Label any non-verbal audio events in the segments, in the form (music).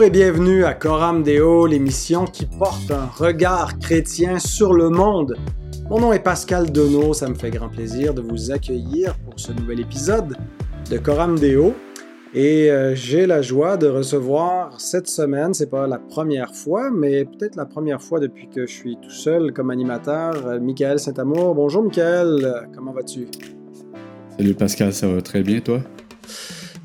Bonjour et bienvenue à Coram Deo, l'émission qui porte un regard chrétien sur le monde. Mon nom est Pascal Donneau, ça me fait grand plaisir de vous accueillir pour ce nouvel épisode de Coram Deo. Et euh, j'ai la joie de recevoir cette semaine, c'est pas la première fois, mais peut-être la première fois depuis que je suis tout seul comme animateur, euh, Michael Saint-Amour. Bonjour Michael, comment vas-tu? Salut Pascal, ça va très bien toi?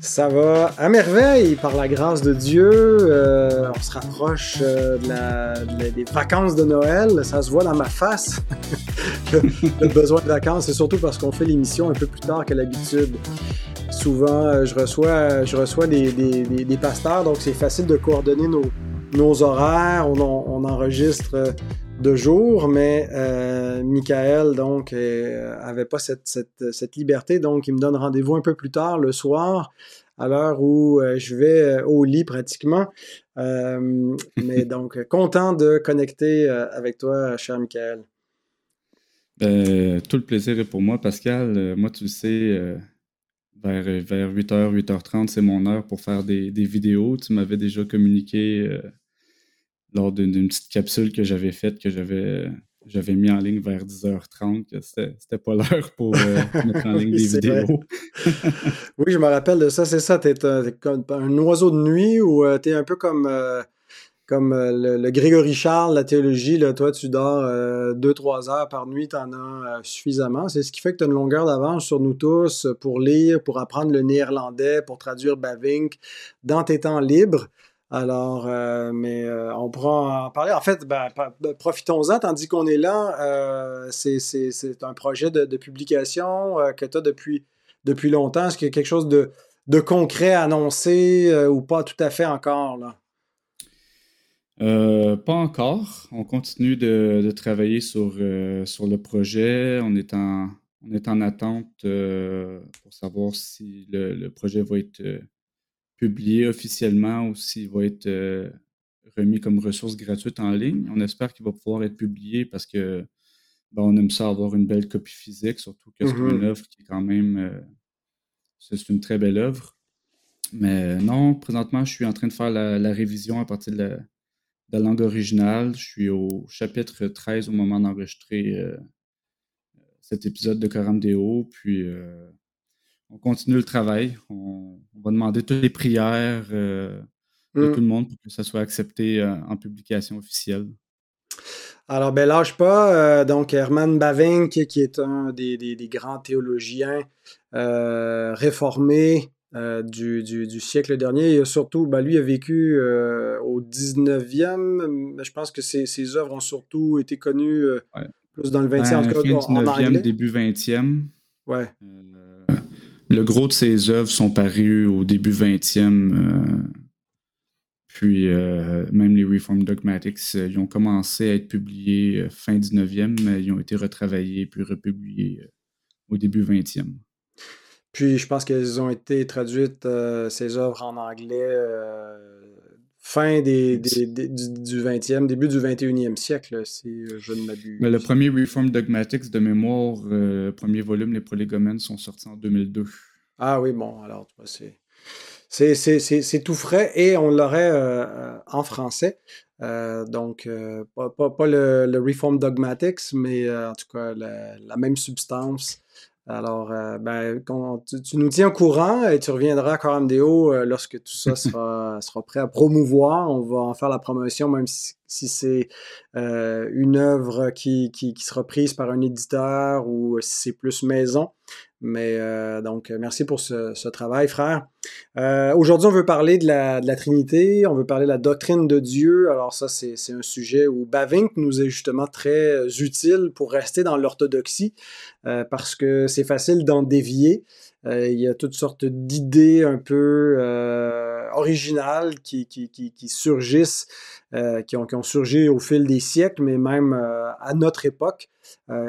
Ça va à merveille, par la grâce de Dieu. Euh, on se rapproche euh, des vacances de Noël. Ça se voit dans ma face, (laughs) le, besoin de vacances. C'est surtout parce qu'on fait l'émission un peu plus tard que l'habitude. Souvent, euh, je reçois, je reçois des, pasteurs, donc c'est facile de coordonner nos, horaires. On, enregistre de jour, mais Michael donc avait pas cette, cette, liberté, donc il me donne rendez-vous un peu plus tard le soir à l'heure où euh, je vais euh, au lit pratiquement. Euh, mais (laughs) donc, content de connecter avec toi, cher Michael. Ben, tout le plaisir est pour moi, Pascal. moi, tu le sais, vers, vers 8h, 8h30, c'est mon heure pour faire des, des vidéos. Tu m'avais déjà communiqué lors d'une petite capsule que j'avais faite, que j'avais j'avais mis en ligne vers 10h30 que c'était pas l'heure pour euh, mettre en ligne (laughs) des vidéos. (laughs) oui, je me rappelle de ça, c'est ça. Tu es, comme un oiseau de nuit ou euh, tu es un peu comme, euh, comme le, Grégory Charles, la théologie. Là, toi, tu dors 2-3 heures par nuit, tu en as suffisamment. C'est ce qui fait que tu as une longueur d'avance sur nous tous pour lire, pour apprendre le néerlandais, pour traduire Bavink dans tes temps libres. Alors, euh, mais euh, on pourra en parler. En fait, ben, ben, profitons-en, tandis qu'on est là. Euh, c'est un projet de, publication que tu as depuis, longtemps. Est-ce qu'il y a quelque chose de, de concret à annoncer ou pas tout à fait encore? Là? pas encore. On continue de, travailler sur, le projet. On est en, on est en attente pour savoir si le projet va être publié officiellement ou s'il va être euh, remis comme ressource gratuite en ligne. On espère qu'il va pouvoir être publié parce que ben, on aime ça avoir une belle copie physique, surtout que c'est une mmh œuvre qui est quand même euh, c'est une très belle œuvre. Mais non, présentement, je suis en train de faire la, révision à partir de la, langue originale. Je suis au chapitre 13 au moment d'enregistrer euh, cet épisode de Coram Deo. Puis on continue le travail. On, va demander toutes les prières euh, de mmh. tout le monde pour que ça soit accepté euh, en publication officielle. Alors, ben lâche pas. Euh, donc, Herman Bavinck, qui est un des, grands théologiens réformés du, siècle dernier, et surtout, ben, lui a vécu au 19e, je pense que ses, œuvres ont surtout été connues plus dans le 20e, en, tout cas, en, début 20e. Ouais. Le gros de ses œuvres sont parues au début 20e. Euh, puis euh, même les Reform Dogmatics, euh, ils ont commencé à être publiés fin 19e, mais ils ont été retravaillés puis republiés au début 20e. Puis je pense qu'elles ont été traduites, ces œuvres en anglais, fin des, du, 20e, début du 21e siècle, si je ne m'abuse. le premier Reform Dogmatics de mémoire, le premier volume, les Prolégomènes, sont sortis en 2002. Ah oui, bon, alors, c'est. C'est tout frais et on l'aurait euh, en français. Euh, donc, euh, pas, le, le, Reform Dogmatics, mais en tout cas la même substance. Alors, euh, ben, tu, nous tiens au courant et tu reviendras à Coram Deo euh, lorsque tout ça sera, (laughs) sera, prêt à promouvoir. On va en faire la promotion, même si, c'est euh, une œuvre qui, qui, sera prise par un éditeur ou si c'est plus maison. Mais donc, merci pour ce, travail, frère. Aujourd'hui, on veut parler de la, Trinité, on veut parler de la doctrine de Dieu. Alors ça, c'est un sujet où Bavink nous est justement très utile pour rester dans l'orthodoxie. Euh, parce que c'est facile d'en dévier. Euh, il y a toutes sortes d'idées un peu euh, originales qui, surgissent, qui ont, surgi au fil des siècles, mais même à notre époque.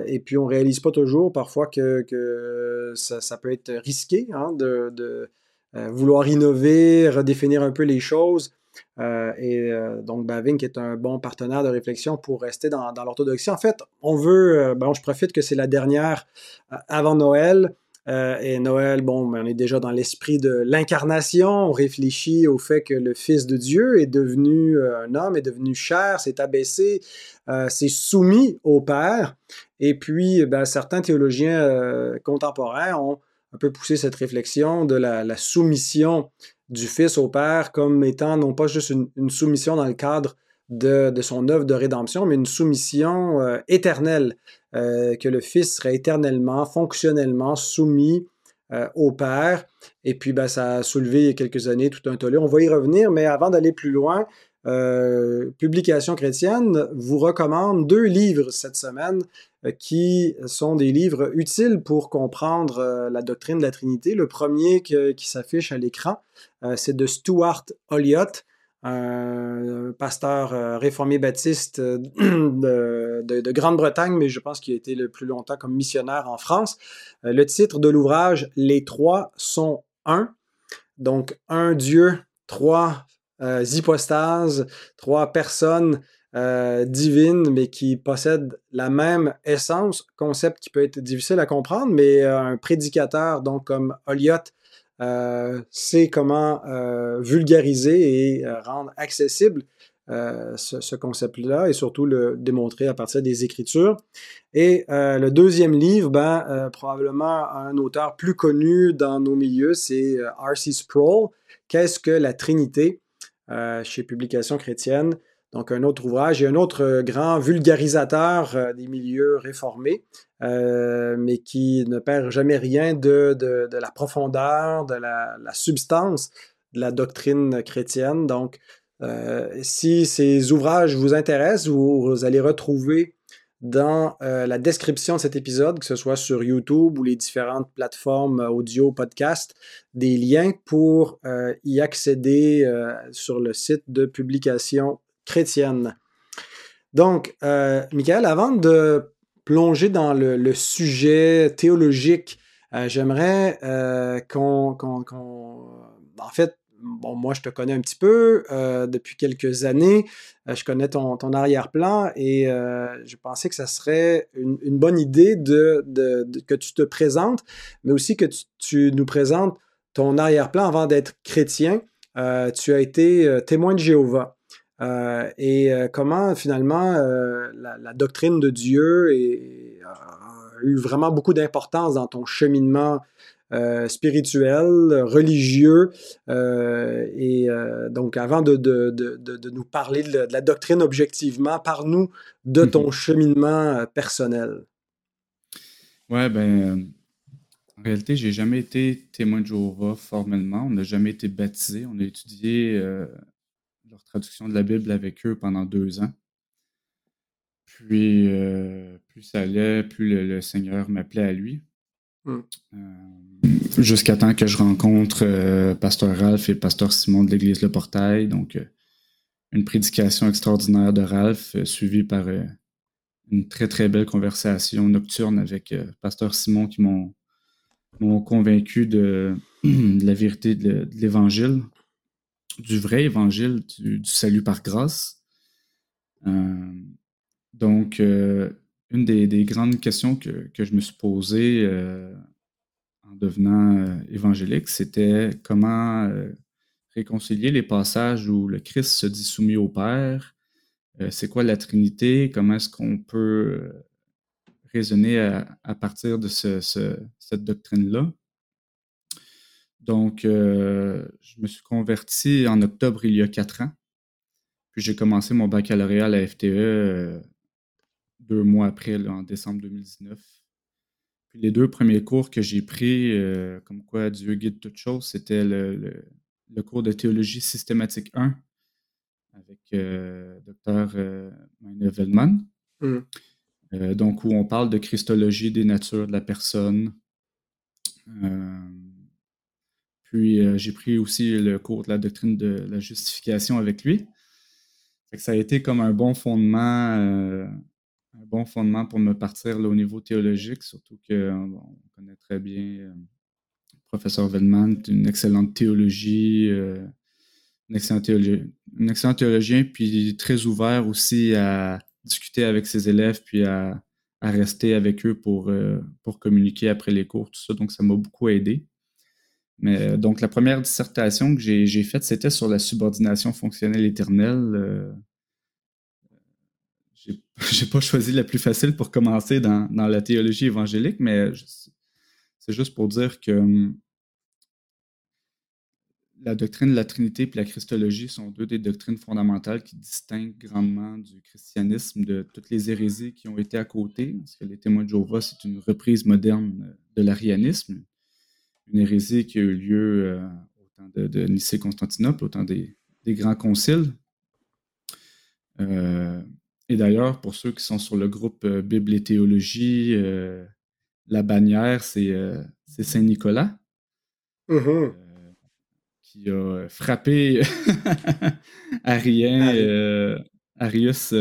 Et puis on réalise pas toujours parfois que, ça, peut être risqué hein, de, vouloir innover, redéfinir un peu les choses. Euh, et euh, donc, Bavink est un bon partenaire de réflexion pour rester dans, l'orthodoxie. En fait, on veut, euh, bon, je profite que c'est la dernière avant Noël. Euh, et Noël, bon, on est déjà dans l'esprit de l'incarnation. On réfléchit au fait que le Fils de Dieu est devenu euh, un homme, est devenu chair, s'est abaissé, euh, s'est soumis au Père. Et puis, ben, certains théologiens contemporains ont un peu poussé cette réflexion de la, soumission du Fils au Père comme étant non pas juste une, soumission dans le cadre de, son œuvre de rédemption, mais une soumission éternelle. Euh, que le Fils serait éternellement, fonctionnellement soumis euh, au Père. Et puis, ben, ça a soulevé quelques années tout un tollé. On va y revenir, mais avant d'aller plus loin, euh, Publication chrétienne vous recommande deux livres cette semaine qui sont des livres utiles pour comprendre la doctrine de la Trinité. Le premier qui s'affiche à l'écran, c'est de Stuart Olliott un pasteur euh, réformé baptiste euh, (clears throat) de, Grande-Bretagne, mais je pense qu'il a été le plus longtemps comme missionnaire en France. Euh, le titre de l'ouvrage, Les trois sont un. Donc, un Dieu, trois hypostases, trois personnes divines, mais qui possèdent la même essence, concept qui peut être difficile à comprendre, mais un prédicateur, donc comme Oliot, euh, c'est comment euh, vulgariser et euh, rendre accessible ce, concept-là et surtout le démontrer à partir des Écritures. Et le deuxième livre, ben, probablement un auteur plus connu dans nos milieux, c'est R.C. Sproul. Qu'est-ce que la Trinité? Chez Publication chrétienne? Donc, un autre ouvrage et un autre grand vulgarisateur des milieux réformés, euh, mais qui ne perd jamais rien de, la profondeur, de la, substance de la doctrine chrétienne. Donc, euh, si ces ouvrages vous intéressent, vous, allez retrouver dans euh, la description de cet épisode, que ce soit sur YouTube ou les différentes plateformes audio, podcast, des liens pour y accéder sur le site de publication chrétienne. Donc, Michael, avant de plonger dans le, sujet théologique, euh, j'aimerais euh, qu'on, En fait, bon, moi, je te connais un petit peu euh, depuis quelques années. je connais ton, arrière-plan et je pensais que ça serait une, bonne idée que tu te présentes, mais aussi que tu, nous présentes ton arrière-plan avant d'être chrétien. tu as été témoin de Jéhovah. Euh, et euh, comment finalement euh, la, doctrine de Dieu a eu vraiment beaucoup d'importance dans ton cheminement spirituel, religieux. et donc, avant de, de, de, nous parler de la, doctrine objectivement, parle-nous de ton cheminement personnel. Ouais, ben, en réalité, j'ai jamais été témoin de Jéhovah formellement. On n'a jamais été baptisé. On a étudié leur traduction de la Bible avec eux pendant deux ans. Puis, euh, plus ça allait, plus le, Seigneur m'appelait à lui. Hmm. Euh, jusqu'à temps que je rencontre euh, Pasteur Ralph et Pasteur Simon de l'Église Le Portail. Donc, une prédication extraordinaire de Ralph, suivie par une très, très belle conversation nocturne avec Pasteur Simon qui m'ont convaincu (clears throat) de, la vérité de l'Évangile du vrai évangile du, salut par grâce. Euh, donc, euh, une des, grandes questions que, je me suis posée euh, en devenant évangélique, c'était comment réconcilier les passages où le Christ se dit soumis au Père. c'est quoi la Trinité? Comment est-ce qu'on peut raisonner à, partir de cette doctrine-là? Donc, euh, je me suis converti en octobre il y a quatre ans. Puis j'ai commencé mon baccalauréat à la FTE euh, deux mois après, en décembre 2019. Puis les deux premiers cours que j'ai pris, euh, comme quoi Dieu guide toutes choses, c'était le, cours de théologie systématique 1 avec Dr. Meine mmh. donc, où on parle de christologie des natures de la personne. Puis euh, j'ai pris aussi le cours de la doctrine de la justification avec lui. ça a été comme un bon fondement, euh, un bon fondement pour me partir au niveau théologique, surtout qu'on euh, on connaît très bien le professeur Vellman, une excellente théologie, un, excellent théologien, un excellent théologien, puis très ouvert aussi à discuter avec ses élèves, puis à, à rester avec eux pour, pour communiquer après les cours, tout ça. Donc, ça m'a beaucoup aidé. Mais donc, la première dissertation que j'ai faite, c'était sur la subordination fonctionnelle éternelle. (laughs) j'ai pas choisi la plus facile pour commencer dans, la théologie évangélique, mais c'est juste pour dire que hum, la doctrine de la Trinité et la Christologie sont deux des doctrines fondamentales qui distinguent grandement du christianisme de toutes les hérésies qui ont été à côté. Parce que les témoins de Jéhovah, c'est une reprise moderne de l'arianisme, une hérésie qui a eu lieu euh, au temps de, Nicée-Constantinople, au temps des, grands conciles. Euh, et d'ailleurs, pour ceux qui sont sur le groupe euh, Bible et théologie, la bannière, c'est Saint-Nicolas. Mm-hmm qui a frappé (laughs) Arien, euh, Arius,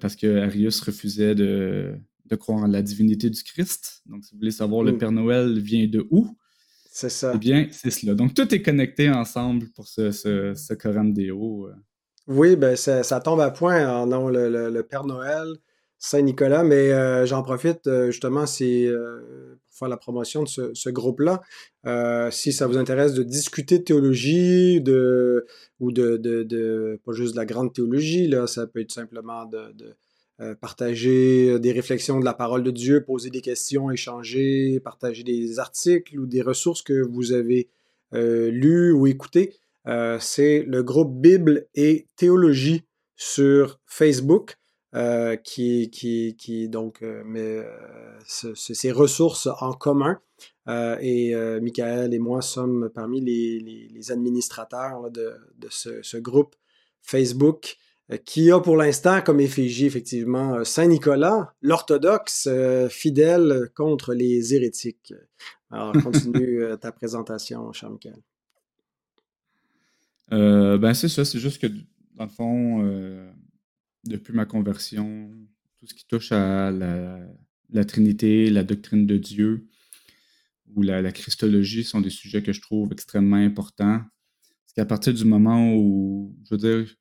parce que Arius refusait de, croire en la divinité du Christ. Donc, si vous voulez savoir le mm. Père Noël vient de où, c'est ça. Eh bien, c'est cela. Donc, tout est connecté ensemble pour ce, ce, ce Coram Deo. Oui, ben ça, tombe à point. en non, le, Père Noël, Saint-Nicolas, mais j'en profite justement, c'est faire la promotion de ce, groupe-là. Euh, si ça vous intéresse de discuter de théologie, de, ou de, de, pas juste de la grande théologie, là, ça peut être simplement de, euh, partager des réflexions de la parole de Dieu, poser des questions, échanger, partager des articles ou des ressources que vous avez euh, lues ou écoutées. C'est le groupe Bible et théologie sur Facebook. Euh, qui, donc euh, met euh, ces ressources en commun. et Michael et moi sommes parmi les, administrateurs de, ce, groupe Facebook qui a pour l'instant comme effigie effectivement Saint-Nicolas, l'orthodoxe fidèle contre les hérétiques. Alors (laughs) continue ta présentation, cher Michael. ben c'est ça, c'est juste que dans le fond, depuis ma conversion, tout ce qui touche à la, Trinité, la doctrine de Dieu ou la, Christologie sont des sujets que je trouve extrêmement importants. Parce qu'à partir du moment où, je veux dire,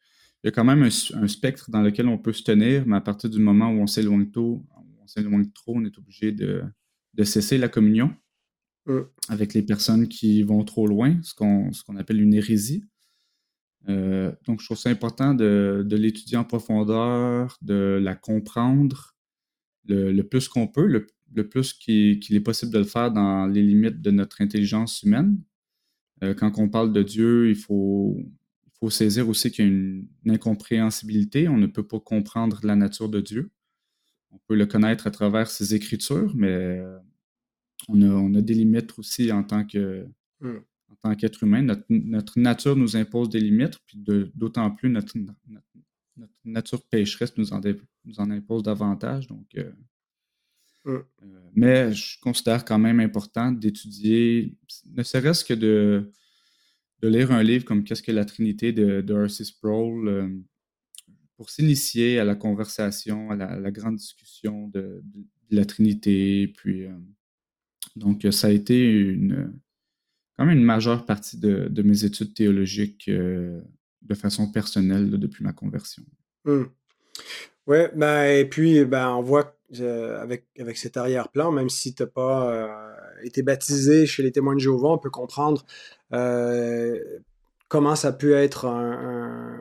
il y a quand même un, spectre dans lequel on peut se tenir, mais à partir du moment où on s'éloigne trop, on s'éloigne trop, on est obligé de, cesser la communion mmh. avec les personnes qui vont trop loin, ce qu'on appelle une hérésie. Euh, donc, je trouve ça important de, l'étudier en profondeur, de la comprendre le, plus qu'on peut, le, plus qu'il est possible de le faire dans les limites de notre intelligence humaine. Euh, quand on parle de Dieu, il faut, faut saisir aussi qu'il y a une, incompréhensibilité. On ne peut pas comprendre la nature de Dieu. On peut le connaître à travers ses écritures, mais euh, on, a, on, a, des limites aussi en tant que, mmh en tant qu'être humain. Notre, nature nous impose des limites, puis d'autant plus notre, nature pécheresse nous en, nous en impose davantage. Donc, euh, mmh. euh, mais je considère quand même important d'étudier, ne serait-ce que de, de lire un livre comme Qu'est-ce que la Trinité de, de Sproul euh, pour s'initier à la conversation, à la, grande discussion de, la Trinité. Puis, donc, ça a été une, quand même une majeure partie de, mes études théologiques euh, de façon personnelle depuis ma conversion. Hmm. Oui, ben, et puis ben, on voit euh, avec, avec cet arrière-plan, même si tu n'as pas euh, été baptisé chez les témoins de Jéhovah, on peut comprendre comment ça peut être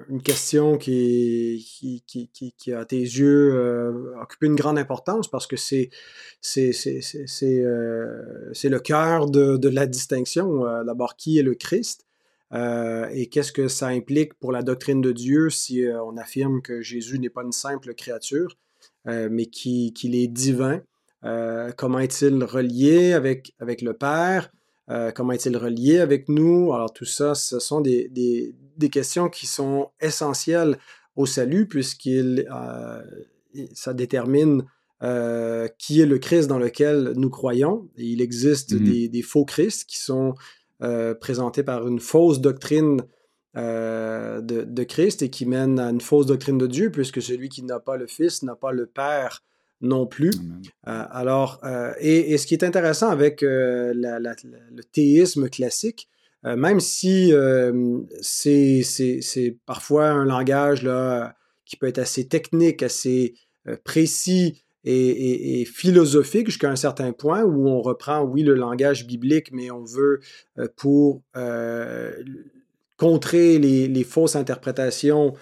une question qui, qui, qui, qui, à tes yeux, euh, occupe une grande importance parce que c'est, c'est, c'est, c'est, euh, le cœur de, de, la distinction. Euh, d'abord, qui est le Christ et qu'est-ce que ça implique pour la doctrine de Dieu si on affirme que Jésus n'est pas une simple créature, mais qu'il est divin? comment est-il relié avec, avec le Père? Euh, comment est-il relié avec nous? Alors tout ça, ce sont des, questions qui sont essentielles au salut puisqu'il euh, ça détermine euh, qui est le Christ dans lequel nous croyons. il existe mm-hmm. des, faux Christ qui sont présentés par une fausse doctrine de, Christ et qui mènent à une fausse doctrine de Dieu puisque celui qui n'a pas le Fils n'a pas le Père non plus. Euh, alors, euh, et, ce qui est intéressant avec euh, le théisme classique, même si c'est parfois un langage là, qui peut être assez technique, assez précis et, philosophique jusqu'à un certain point où on reprend, oui, le langage biblique, mais on veut pour contrer les, fausses interprétations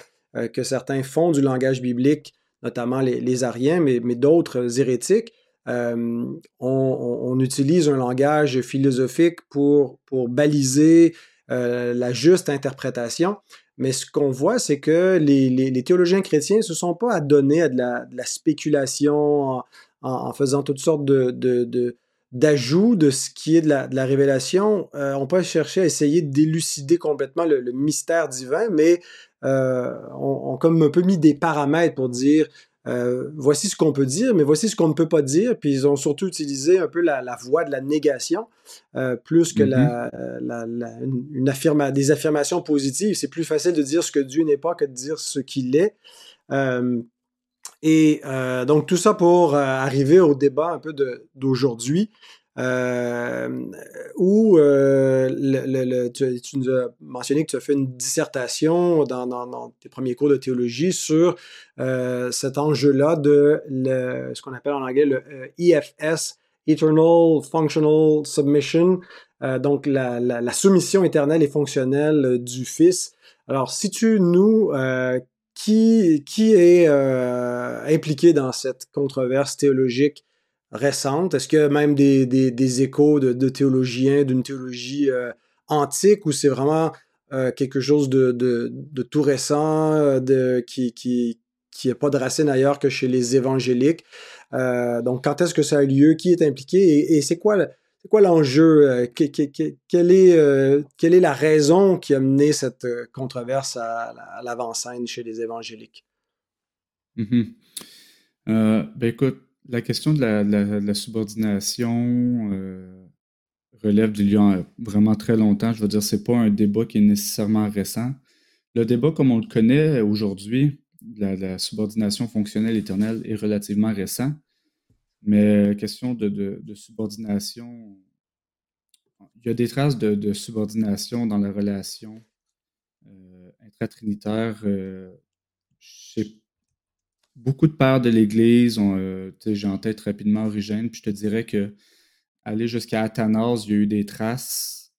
que certains font du langage biblique, notamment les, les Ariens, mais, mais d'autres hérétiques. on, utilise un langage philosophique pour, pour baliser la juste interprétation. Mais ce qu'on voit, c'est que les, théologiens chrétiens ne se sont pas adonnés à de la, spéculation en, faisant toutes sortes d'ajouts de ce qui est de la, révélation. Euh, on peut chercher à essayer d'élucider complètement le, mystère divin, mais euh, on, a comme un peu mis des paramètres pour dire euh, voici ce qu'on peut dire, mais voici ce qu'on ne peut pas dire. Puis ils ont surtout utilisé un peu la, voie de la négation, euh, plus que la, mm-hmm. une des affirmations positives. C'est plus facile de dire ce que Dieu n'est pas que de dire ce qu'il est. Euh, et donc tout ça pour arriver au débat un peu d'aujourd'hui. Euh, où euh, le, tu, nous as mentionné que tu as fait une dissertation dans, tes premiers cours de théologie sur euh, cet enjeu-là de ce qu'on appelle en anglais le EFS, Eternal Functional Submission, donc la, soumission éternelle et fonctionnelle du Fils. Alors, si tu nous qui, qui est impliqué dans cette controverse théologique récente? Est-ce qu'il y a même des, des, échos de, théologiens, d'une théologie euh, antique, ou c'est vraiment euh, quelque chose de, tout récent, euh, qui, qui, n'a pas de racine ailleurs que chez les évangéliques? donc, quand est-ce que ça a lieu? Qui est impliqué? Et, c'est quoi l'enjeu? quelle, est, quelle est la raison qui a mené cette controverse à, l'avant-scène chez les évangéliques? Mm-hmm. ben écoute, la question de la, subordination euh, relève y a vraiment très longtemps. Je veux dire, ce n'est pas un débat qui est nécessairement récent. Le débat, comme on le connaît aujourd'hui, la, la subordination fonctionnelle éternelle est relativement récent. Mais question de, subordination, il y a des traces de, subordination dans la relation euh, intratrinitaire euh, chez beaucoup de pères de l'Église, euh, j'ai en tête rapidement Origène, puis je te dirais que aller jusqu'à Athanase, il y a eu des traces.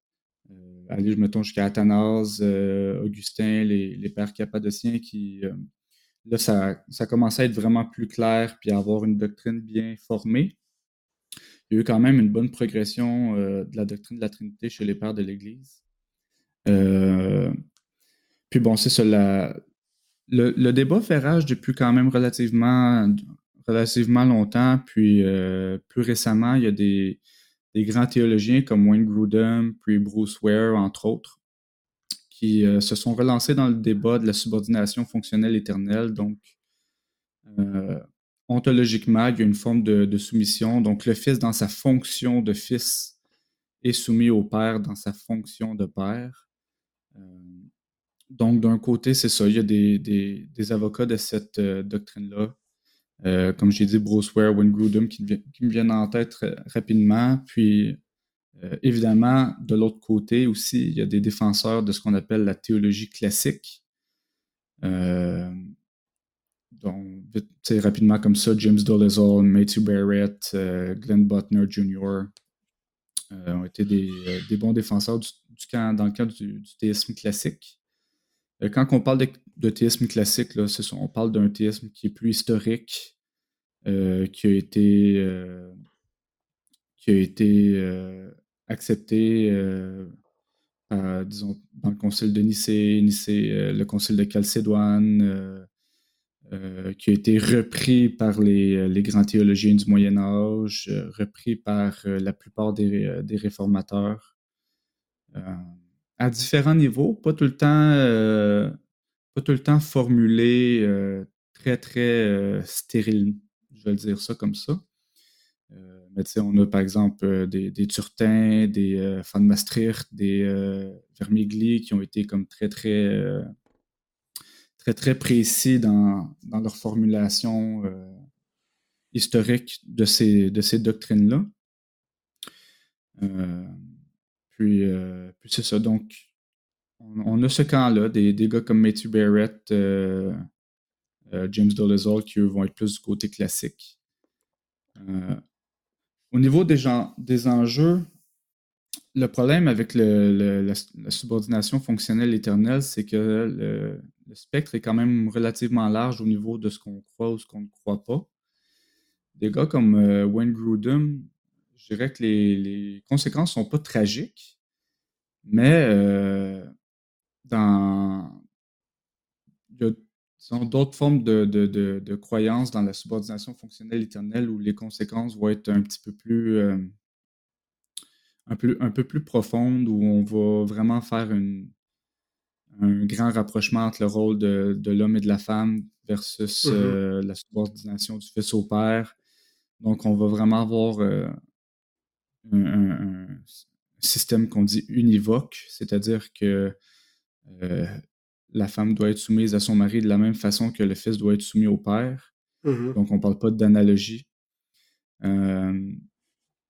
Euh, aller, mettons, jusqu'à Athanase, euh, Augustin, les, pères cappadociens, qui, là, ça, ça commençait à être vraiment plus clair, puis à avoir une doctrine bien formée. Il y a eu quand même une bonne progression de la doctrine de la Trinité chez les pères de l'Église. puis bon, c'est ça, la, le, débat fait rage depuis quand même relativement, relativement longtemps. Puis euh, plus récemment, il y a des, grands théologiens comme Wayne Grudem, puis Bruce Ware, entre autres, qui euh, se sont relancés dans le débat de la subordination fonctionnelle éternelle. Donc, euh, ontologiquement, il y a une forme de, soumission. Donc, le Fils, dans sa fonction de Fils, est soumis au Père dans sa fonction de Père. Donc, d'un côté, c'est ça. Il y a des, avocats de cette euh, doctrine-là. Euh, comme j'ai dit, Bruce Ware, Wayne Grudem, qui, me viennent en tête rapidement. Puis, euh, évidemment, de l'autre côté aussi, il y a des défenseurs de ce qu'on appelle la théologie classique. donc, rapidement comme ça, James Dolezal, Matthew Barrett, Glenn Butner Jr. ont été des, bons défenseurs du, dans le cadre du théisme classique. Euh, quand on parle de, théisme classique, on parle d'un théisme qui est plus historique, euh, qui a été, euh, qui a été accepté disons, dans le concile de Nicée, le concile de Chalcédoine, qui a été repris par les, grands théologiens du Moyen Âge, repris par la plupart des réformateurs à différents niveaux, pas tout le temps, euh, pas tout le temps euh, très, très euh, stérile. Je vais dire ça comme ça. mais tu sais, on a par exemple des, des Turtins, des Van Maastricht, des Vermigli qui ont été comme très, très, très, très précis dans, dans leur formulation historique de ces, de ces doctrines-là. Euh, puis, c'est ça. Donc, on, a ce camp-là, des, gars comme Matthew Barrett, euh, James Dolezal, qui eux vont être plus du côté classique. au niveau des, gens, des enjeux, le problème avec la, subordination fonctionnelle éternelle, c'est que le, spectre est quand même relativement large au niveau de ce qu'on croit ou ce qu'on ne croit pas. Des gars comme euh, Wayne Grudem, je dirais que les, conséquences ne sont pas tragiques, mais euh, dans il y a d'autres formes de, de, croyances dans la subordination fonctionnelle éternelle où les conséquences vont être un petit peu plus euh, un peu, un peu plus profonde où on va vraiment faire un grand rapprochement entre le rôle de, l'homme et de la femme versus mm-hmm. euh, la subordination du fils au père. Donc, on va vraiment avoir euh, un, système qu'on dit univoque, c'est-à-dire que euh, la femme doit être soumise à son mari de la même façon que le fils doit être soumis au père. Mm-hmm. Donc, on ne parle pas d'analogie.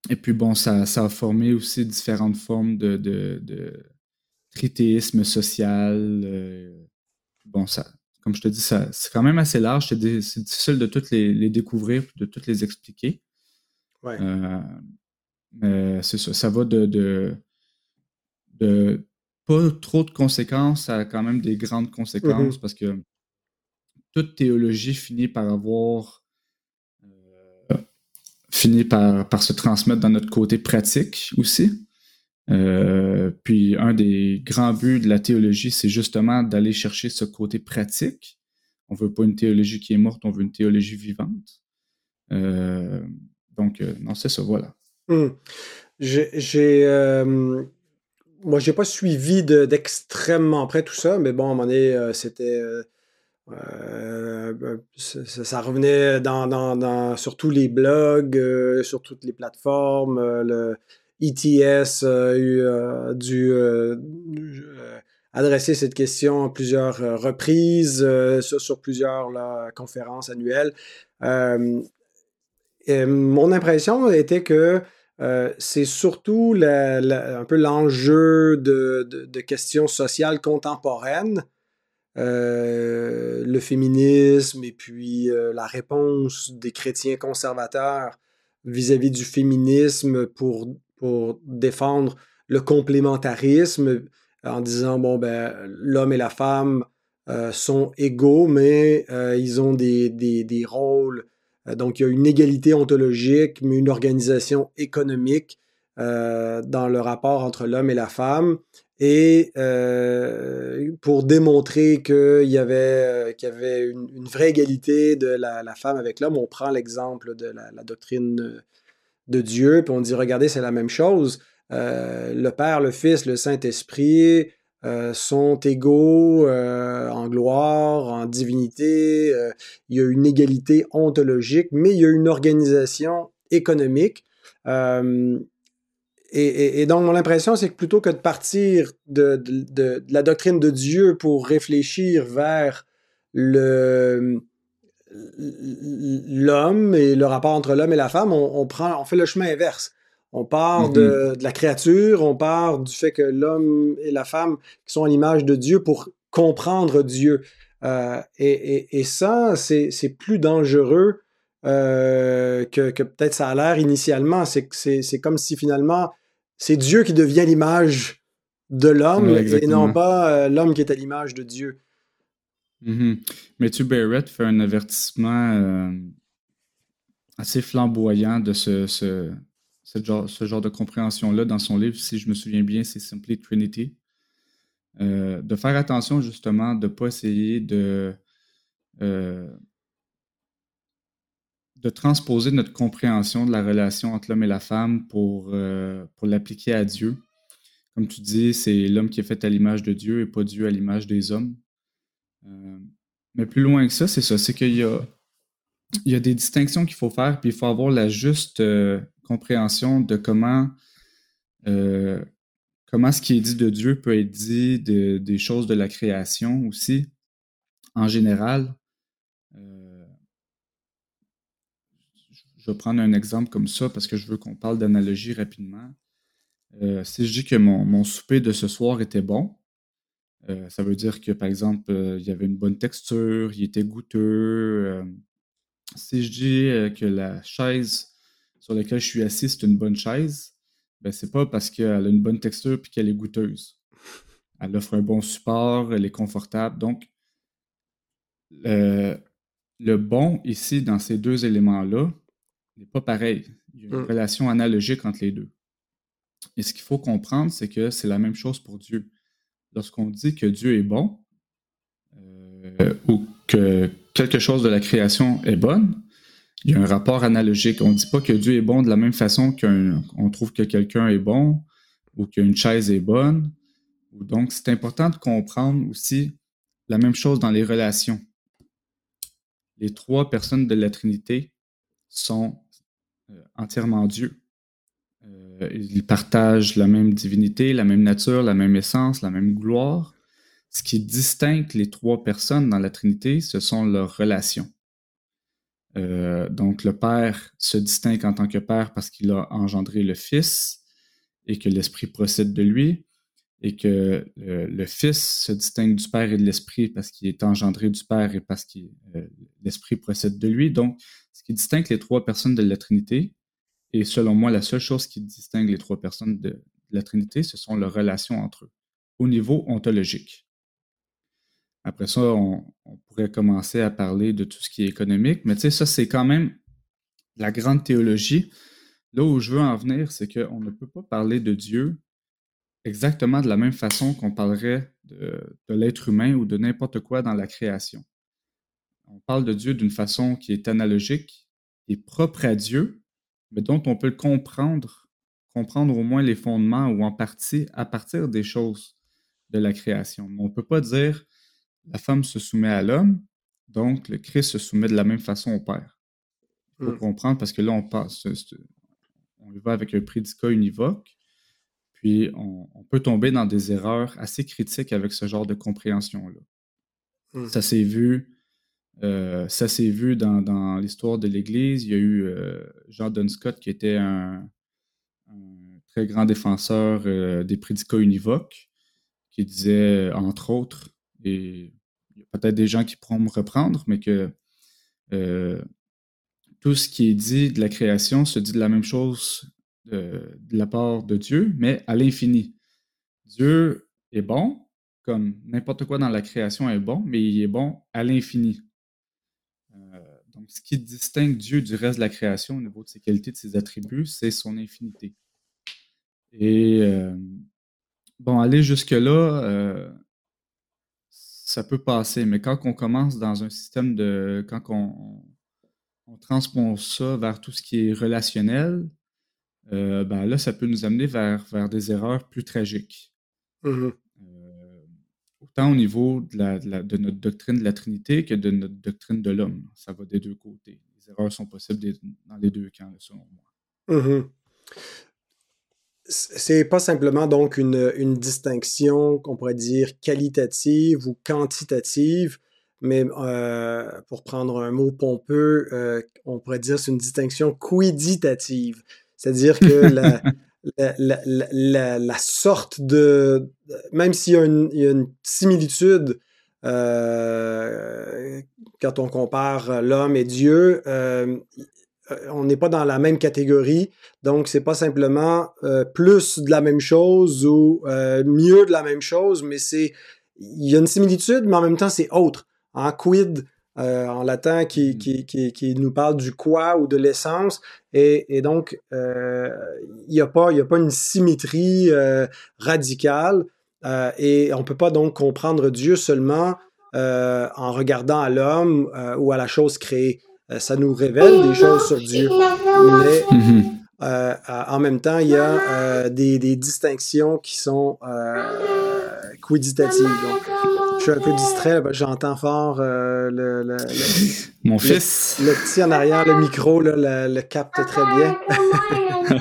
Et puis bon, ça, ça, a formé aussi différentes formes de, de, tritéisme social. Euh, bon, ça, comme je te dis, ça, c'est quand même assez large. C'est, difficile de toutes les, découvrir de toutes les expliquer. Ouais. Euh, mais c'est ça. Ça va de, de, de, pas trop de conséquences à quand même des grandes conséquences mm-hmm. parce que toute théologie finit par avoir finit par, par, se transmettre dans notre côté pratique aussi. Euh, puis un des grands buts de la théologie, c'est justement d'aller chercher ce côté pratique. On veut pas une théologie qui est morte, on veut une théologie vivante. Euh, donc, euh, non, c'est ça, voilà. Hmm. J'ai, moi, j'ai pas suivi d'extrêmement près tout ça, mais bon, à un moment donné, c'était euh, ça, revenait dans, dans, sur tous les blogs, euh, sur toutes les plateformes. Euh, le ETS a eu dû adresser cette question à plusieurs reprises sur, plusieurs conférences annuelles. Mon impression était que c'est surtout un peu l'enjeu de, questions sociales contemporaines euh, le féminisme et puis euh, la réponse des chrétiens conservateurs vis-à-vis du féminisme pour, pour défendre le complémentarisme en disant bon ben l'homme et la femme euh, sont égaux mais ils ont des, des, des rôles donc il y a une égalité ontologique mais une organisation économique dans le rapport entre l'homme et la femme et euh, pour démontrer qu'il y avait, euh, une, vraie égalité de la, femme avec l'homme, on prend l'exemple de la, doctrine de Dieu, puis on dit, regardez, c'est la même chose. Euh, le Père, le Fils, le Saint-Esprit sont égaux en gloire, en divinité. il y a une égalité ontologique, mais il y a une organisation économique. Et, donc, mon impression, c'est que plutôt que de partir de, la doctrine de Dieu pour réfléchir vers l'homme et le rapport entre l'homme et la femme, on, prend, on fait le chemin inverse. On part de, mm-hmm. la créature, on part du fait que l'homme et la femme sont à l'image de Dieu pour comprendre Dieu. Euh, et, ça, c'est plus dangereux euh, que, que peut-être ça a l'air initialement. C'est comme si finalement c'est Dieu qui devient l'image de l'homme et non pas euh, l'homme qui est à l'image de Dieu. Mm Matthew Barrett fait un avertissement assez flamboyant de ce, ce, ce genre, de compréhension-là dans son livre, si je me souviens bien, c'est Simply Trinity. Euh, de faire attention justement de ne pas essayer de de transposer notre compréhension de la relation entre l'homme et la femme pour, euh, pour l'appliquer à Dieu. Comme tu dis, c'est l'homme qui est fait à l'image de Dieu et pas Dieu à l'image des hommes. Euh, mais plus loin que ça, c'est ça, c'est qu'il y a, il y a des distinctions qu'il faut faire, puis il faut avoir la juste euh, compréhension de comment, comment ce qui est dit de Dieu peut être dit de, des choses de la création aussi, en général. Je vais prendre un exemple comme ça parce que je veux qu'on parle d'analogie rapidement. Euh, si je dis que mon, souper de ce soir était bon, Euh, ça veut dire que, par exemple, euh, il y avait une bonne texture, il était goûteux. si je dis que la chaise sur laquelle je suis assis, c'est une bonne chaise, ben, c'est pas parce qu'elle a une bonne texture et qu'elle est goûteuse. Elle offre un bon support, elle est confortable. Donc, le bon ici, dans ces deux éléments-là, n'est pas pareil. Il y a une mm. relation analogique entre les deux. Et ce qu'il faut comprendre, c'est que c'est la même chose pour Dieu. Lorsqu'on dit que Dieu est bon, euh, ou que quelque chose de la création est bonne, il y a un rapport analogique. On ne dit pas que Dieu est bon de la même façon qu'on trouve que quelqu'un est bon ou qu'une chaise est bonne. Donc, c'est important de comprendre aussi la même chose dans les relations. Les trois personnes de la Trinité sont euh, entièrement Dieu. Euh, ils partagent la même divinité, la même nature, la même essence, la même gloire. Ce qui distingue les trois personnes dans la Trinité, ce sont leurs relations. Euh, donc le Père se distingue en tant que Père parce qu'il a engendré le Fils et que l'Esprit procède de lui, et que le Fils se distingue du Père et de l'Esprit parce qu'il est engendré du Père et parce que l'Esprit procède de lui. Donc, ce qui distingue les trois personnes de la Trinité, et selon moi, la seule chose qui distingue les trois personnes de, la Trinité, ce sont leurs relations entre eux, au niveau ontologique. Après ça, on, pourrait commencer à parler de tout ce qui est économique, mais tu sais, ça, c'est quand même la grande théologie. Là où je veux en venir, c'est qu'on ne peut pas parler de Dieu exactement de la même façon qu'on parlerait de l'être humain ou de n'importe quoi dans la création on parle de Dieu d'une façon qui est analogique, qui est propre à Dieu, mais dont on peut comprendre, comprendre au moins les fondements ou en partie à partir des choses de la création. on ne peut pas dire la femme se soumet à l'homme, donc le Christ se soumet de la même façon au Père. Il faut hmm. comprendre parce que là, on passe, on y va avec un prédicat univoque, puis on, peut tomber dans des erreurs assez critiques avec ce genre de compréhension-là. Hmm. Ça s'est vu euh, ça s'est vu dans, l'histoire de l'Église. Il y a eu euh, Jean John Scott qui était un, très grand défenseur euh, des prédicats univoques, qui disait, entre autres, et il y a peut-être des gens qui pourront me reprendre, mais que tout ce qui est dit de la création se dit de la même chose de la part de Dieu, mais à l'infini. Dieu est bon, comme n'importe quoi dans la création est bon, mais il est bon à l'infini. Donc, ce qui distingue Dieu du reste de la création au niveau de ses qualités, de ses attributs, c'est son infinité. Et euh, bon, aller jusque-là, euh, ça peut passer, mais quand on commence dans un système de. quand on, transpose ça vers tout ce qui est relationnel, euh, ben là, ça peut nous amener vers, vers des erreurs plus tragiques. Mmh tant au niveau de, notre doctrine de la Trinité que de notre doctrine de l'homme. Ça va des deux côtés. Les erreurs sont possibles dans les deux camps, selon moi. Mm-hmm. C'est pas simplement donc une, distinction qu'on pourrait dire qualitative ou quantitative, mais euh, pour prendre un mot pompeux, euh, on pourrait dire c'est une distinction quiditative. C'est-à-dire que (laughs) la, la, sorte de... Même s'il y, a une similitude euh, quand on compare l'homme et Dieu, euh, on n'est pas dans la même catégorie. Donc, c'est pas simplement euh, plus de la même chose ou mieux de la même chose, mais c'est... Il y a une similitude, mais en même temps, c'est autre. En quid euh, en latin qui, mm. qui, nous parle du quoi ou de l'essence. Et, donc, euh, il n'y a, pas, a pas une symétrie euh, radicale. et on ne peut pas donc comprendre Dieu seulement en regardant à l'homme ou à la chose créée. Ça nous révèle des choses sur Dieu. Mais mm-hmm. en même temps, il y a des, des, distinctions qui sont quiditatives. Donc, je suis un peu distrait, j'entends fort euh, le, Mon fils. Le petit en arrière, le micro, le, capte très bien. (laughs)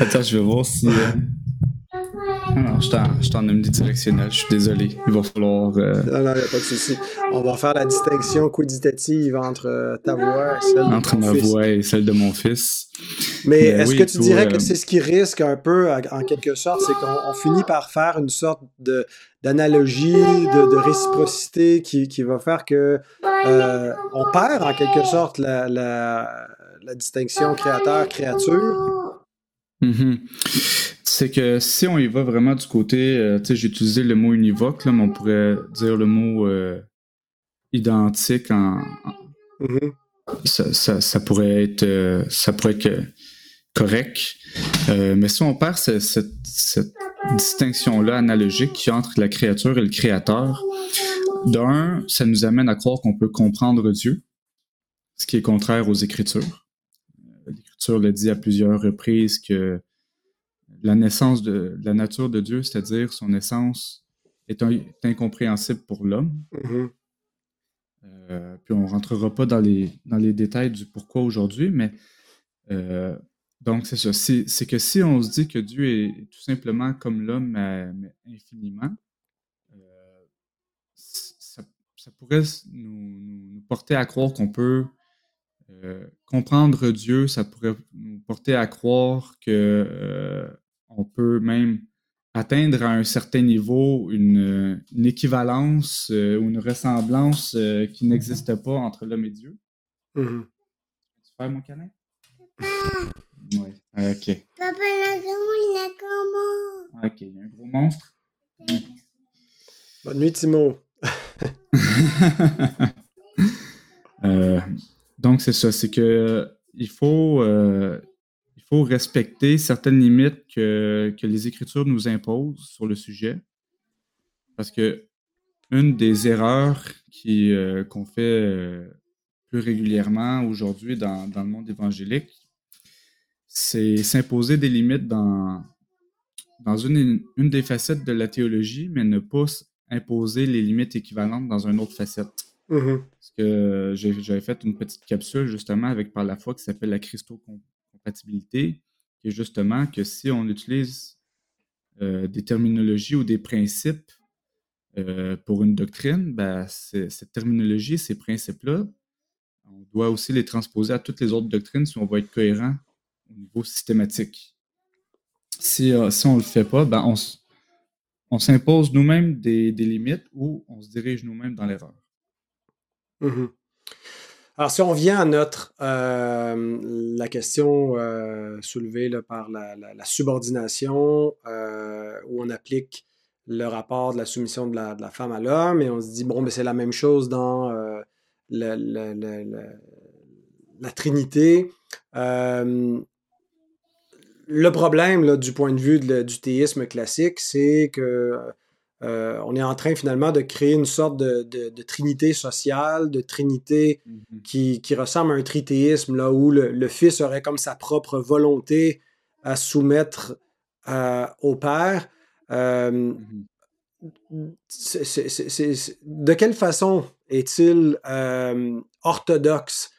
Attends, je vais voir si. Euh, non, je t'en omnidirectionnel, je suis désolé. Il va falloir. Euh, non, non, il n'y a pas de souci. On va faire la distinction quantitative entre euh, ta voix et celle entre ma voix et celle de mon fils. Mais, est-ce que tu dirais que c'est ce qui risque un peu, en quelque sorte, c'est qu'on finit par faire une sorte de d'analogie, de, réciprocité qui, qui, va faire que on perd en quelque sorte la, la, la distinction créateur-créature? Mm-hmm. C'est que si on y va vraiment du côté, euh, tu sais, j'ai utilisé le mot univoque, là, mais on pourrait dire le mot euh, identique en. Mm-hmm. ça, pourrait être, euh, ça pourrait être correct. mais si on perd cette, cette distinction-là analogique entre la créature et le créateur, d'un, ça nous amène à croire qu'on peut comprendre Dieu, ce qui est contraire aux Écritures. L'Écriture le dit à plusieurs reprises que la naissance de, la nature de Dieu, c'est-à-dire son essence, est, incompréhensible pour l'homme. Mm-hmm. Euh, puis on ne rentrera pas dans les, dans les détails du pourquoi aujourd'hui, mais euh, donc c'est ça. C'est que si on se dit que Dieu est tout simplement comme l'homme, mais, infiniment, euh, ça, pourrait nous, porter à croire qu'on peut euh, comprendre Dieu, ça pourrait nous porter à croire que euh, on peut même atteindre à un certain niveau une, équivalence euh, ou une ressemblance qui n'existe pas entre l'homme et Dieu. Mm-hmm. Tu fais mon câlin? Oui. OK. Papa, il a comment? OK, il y a un gros monstre. Bonne nuit, Timo. (laughs) euh, donc, c'est ça, c'est que il faut, euh, faut respecter certaines limites que, les Écritures nous imposent sur le sujet. Parce que une des erreurs qui, euh, qu'on fait euh, plus régulièrement aujourd'hui dans, le monde évangélique, c'est s'imposer des limites dans, dans une, une des facettes de la théologie, mais ne pas imposer les limites équivalentes dans une autre facette. Mm-hmm. Parce que j'avais fait une petite capsule justement avec par la foi qui s'appelle la est justement que si on utilise euh, des terminologies ou des principes euh, pour une doctrine, ben, cette terminologie, ces principes-là, on doit aussi les transposer à toutes les autres doctrines si on va être cohérent au niveau systématique. Si, euh, on ne le fait pas, ben on, s'impose nous-mêmes des, des, limites ou on se dirige nous-mêmes dans l'erreur. Mmh Alors, si on vient à notre euh, la question euh, soulevée par la, subordination, euh, où on applique le rapport de la soumission de la, femme à l'homme, et on se dit, bon, mais c'est la même chose dans la, Trinité. le problème, du point de vue du théisme classique, c'est que euh, on est en train finalement de créer une sorte de, trinité sociale, de trinité mhm. qui, ressemble à un tritéisme, là où le, Fils aurait comme sa propre volonté à soumettre euh, au Père. Euh, mhm. de quelle façon est-il orthodoxe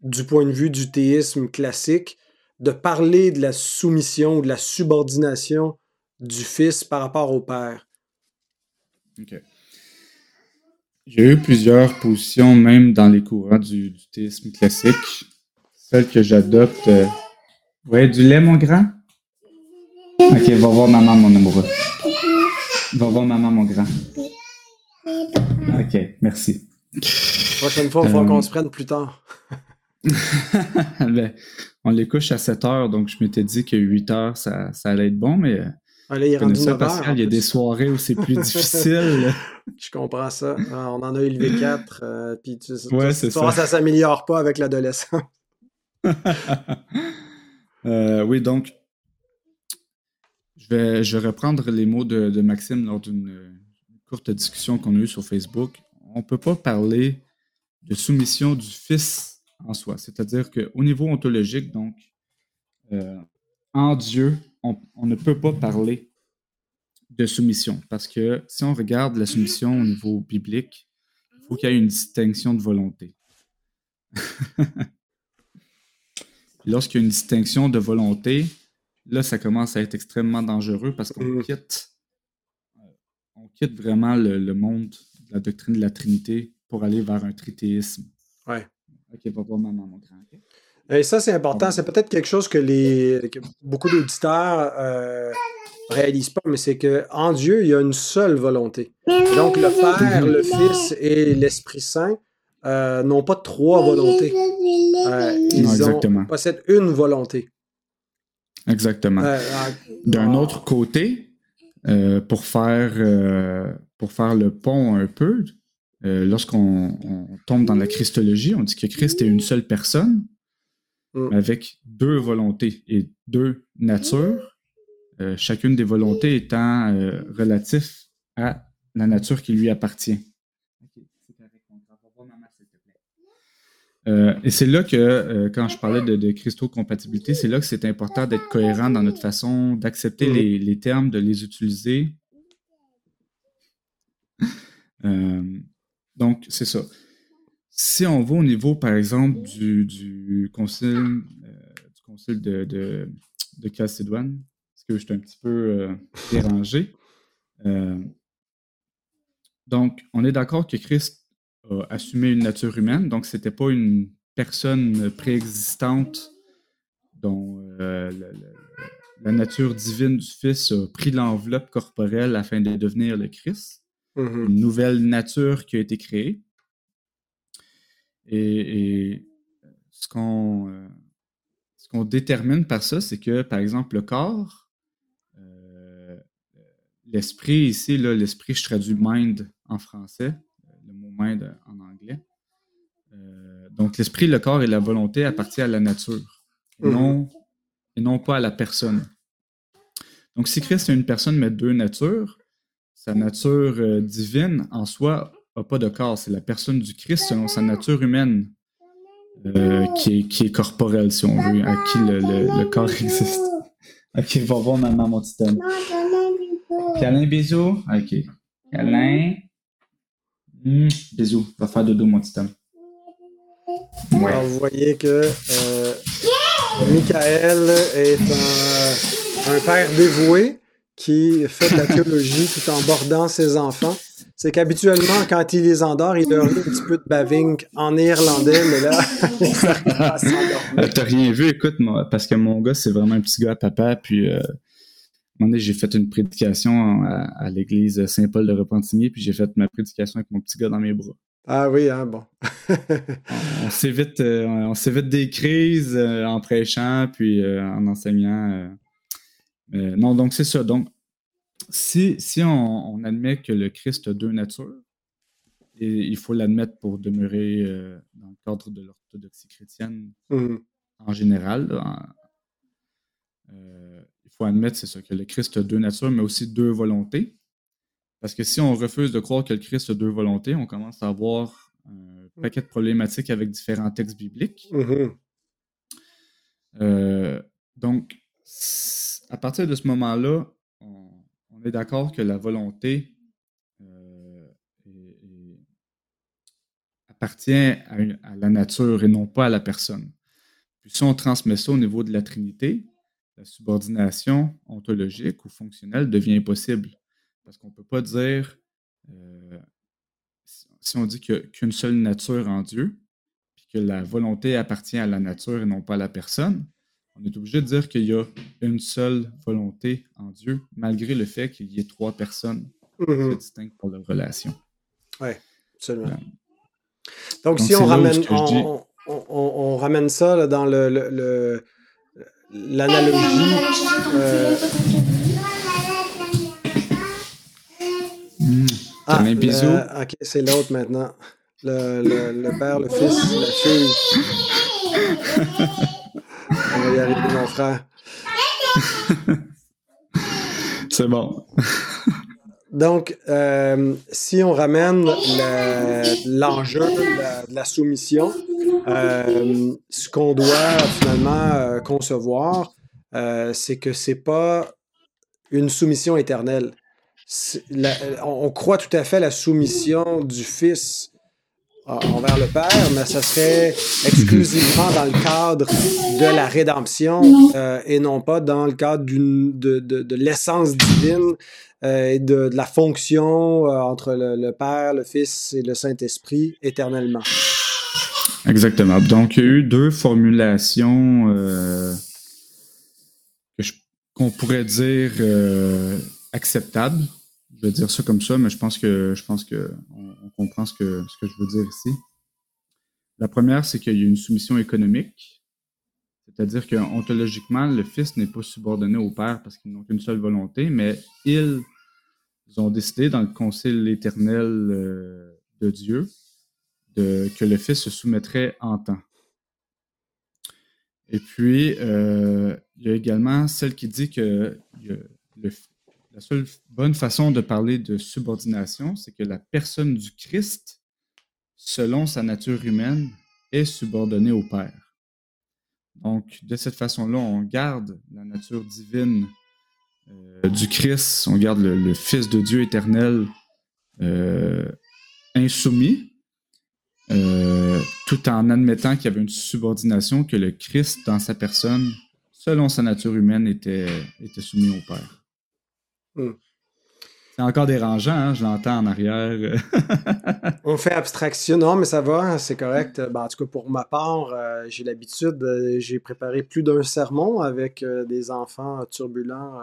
du point de vue du théisme classique de parler de la soumission ou de la subordination du Fils par rapport au Père? OK. J'ai eu plusieurs positions, même dans les courants du, du théisme classique. Celle que j'adopte. Euh... Ouais, du lait, mon grand? Ok, va voir maman, mon amoureux. Va voir maman, mon grand. Ok, merci. Prochaine fois, il faut qu'on euh, se prenne plus tard. (laughs) ben, on les couche à 7 heures, donc je m'étais dit que 8 heures, ça, ça allait être bon, mais ah, il, il y a des soirées où c'est plus (laughs) difficile. Je comprends ça. Ah, on en a élevé quatre. Euh, puis tu, ça. ça s'améliore pas avec l'adolescent. (laughs) Euh, oui, donc, je vais, je vais reprendre les mots de, Maxime lors d'une courte discussion qu'on a eue sur Facebook. On ne peut pas parler de soumission du Fils en soi. C'est-à-dire qu'au niveau ontologique, donc, euh, en Dieu, on, ne peut pas parler de soumission parce que si on regarde la soumission au niveau biblique, il faut qu'il y ait une distinction de volonté. (laughs) Lorsqu'il y a une distinction de volonté, là, ça commence à être extrêmement dangereux parce qu'on mm. quitte on quitte vraiment le, monde de la doctrine de la Trinité pour aller vers un tritéisme. Ouais. Ok, papa, maman, mon grand. Et ça, c'est important. C'est peut-être quelque chose que, les, beaucoup d'auditeurs euh, réalisent pas, mais c'est qu'en Dieu, il y a une seule volonté. donc, le Père, le Fils et l'Esprit Saint euh, n'ont pas trois volontés. Euh, ils possèdent une volonté. Exactement. Euh, D'un autre côté, pour, faire, pour faire le pont un peu, lorsqu'on tombe dans la Christologie, on dit que Christ est une seule personne mm. avec deux volontés et deux natures, chacune des volontés étant relative à la nature qui lui appartient. Euh, et c'est là que, euh, quand je parlais de, de compatibilité c'est là que c'est important d'être cohérent dans notre façon d'accepter les, les, termes, de les utiliser. (laughs) Euh, donc, c'est ça. Si on va au niveau, par exemple, du, du concile, du concile de, de, de Chalcédoine, parce que je suis un petit peu dérangé. donc, on est d'accord que Christ a assumé une nature humaine, donc c'était pas une personne préexistante dont euh, la, nature divine du Fils a pris l'enveloppe corporelle afin de devenir le Christ. Mm-hmm. Une nouvelle nature qui a été créée. Et, ce qu'on euh, ce qu'on détermine par ça, c'est que, par exemple, le corps, euh, l'esprit ici, l'esprit, je traduis mind en français, le mot mind en anglais. Euh, donc, l'esprit, le corps et la volonté appartiennent à la nature, et, mhm. non, et non pas à la personne. Donc, si Christ est une personne, mais deux natures, sa nature divine en soi pas de corps. C'est la personne du Christ selon sa nature humaine euh, qui, est, qui est corporelle, si on veut, à qui le, le, corps (laughs) existe. Ok, va voir maman, mon petit homme. Câlin, bisous. Ok. Câlin. Mmh, bisous. Va faire dodo, mon petit homme. Alors, vous voyez que euh, Michael est un, père dévoué qui fait de la théologie (laughs) tout en bordant ses enfants. C'est qu'habituellement, quand il les endort, il leur dit un petit peu de baving en irlandais, mais là, (laughs) il T'as rien vu, écoute, moi, parce que mon gars, c'est vraiment un petit gars à papa, puis euh, un moment j'ai fait une prédication à, l'église Saint-Paul de Repentigny, puis j'ai fait ma prédication avec mon petit gars dans mes bras. Ah oui, hein, bon. on s'évite euh, on s'évite des crises euh, en prêchant puis euh, en enseignant. Non, donc c'est ça. Donc, si, si on, admet que le Christ a deux natures, et il faut l'admettre pour demeurer dans le cadre de l'orthodoxie chrétienne mmh. en général, il faut admettre, c'est ça, que le Christ a deux natures, mais aussi deux volontés. Parce que si on refuse de croire que le Christ a deux volontés, on commence à avoir un paquet de problématiques avec différents textes bibliques. Euh, donc, à partir de ce moment-là, on, est d'accord que la volonté euh, appartient à, la nature et non pas à la personne. Puis si on transmet ça au niveau de la Trinité, la subordination ontologique ou fonctionnelle devient impossible. Parce qu'on ne peut pas dire, euh, si on dit qu'une seule nature en Dieu, puis que la volonté appartient à la nature et non pas à la personne, on est obligé de dire qu'il y a une seule volonté en Dieu, malgré le fait qu'il y ait trois personnes mm distinctes pour leur relation. Oui, absolument. Donc, si on ramène, on, ramène ça dans le, l'analogie. Euh, Ah, un bisou? ok, c'est l'autre maintenant. Le, le, le, père, le fils, la fille. (laughs) On va y arriver, mon frère. (laughs) c'est bon. Donc, euh, si on ramène l'enjeu de, la soumission, euh, ce qu'on doit finalement euh, concevoir, c'est que c'est pas une soumission éternelle on croit tout à fait la soumission du Fils envers le Père, mais ça serait exclusivement dans le cadre de la rédemption euh, et non pas dans le cadre de, de, de l'essence divine euh, et de, de, la fonction euh, entre le, Père, le Fils et le Saint-Esprit éternellement. Exactement. Donc, il y a eu deux formulations qu'on pourrait dire acceptables je vais dire ça comme ça, mais je pense que je pense que comprend ce que, ce que je veux dire ici. La première, c'est qu'il y a une soumission économique, c'est-à-dire qu'ontologiquement, le Fils n'est pas subordonné au Père parce qu'ils n'ont qu'une seule volonté, mais ils ont décidé dans le Concile éternel euh, de Dieu que le Fils se soumettrait en temps. Et puis, euh, il y a également celle qui dit que le, la seule bonne façon de parler de subordination, c'est que la personne du Christ, selon sa nature humaine, est subordonnée au Père. Donc, de cette façon-là, on garde la nature divine euh, du Christ, on garde le, Fils de Dieu éternel euh, insoumis, euh, tout en admettant qu'il y avait une subordination, que le Christ, dans sa personne, selon sa nature humaine, était, était soumis au Père. Hmm. C'est encore dérangeant, hein, je l'entends en arrière. (laughs) On fait abstraction, non, mais ça va, hein, c'est correct. Ben, en tout cas, pour ma part, euh, j'ai l'habitude, euh, j'ai préparé plus d'un sermon avec euh, des enfants turbulents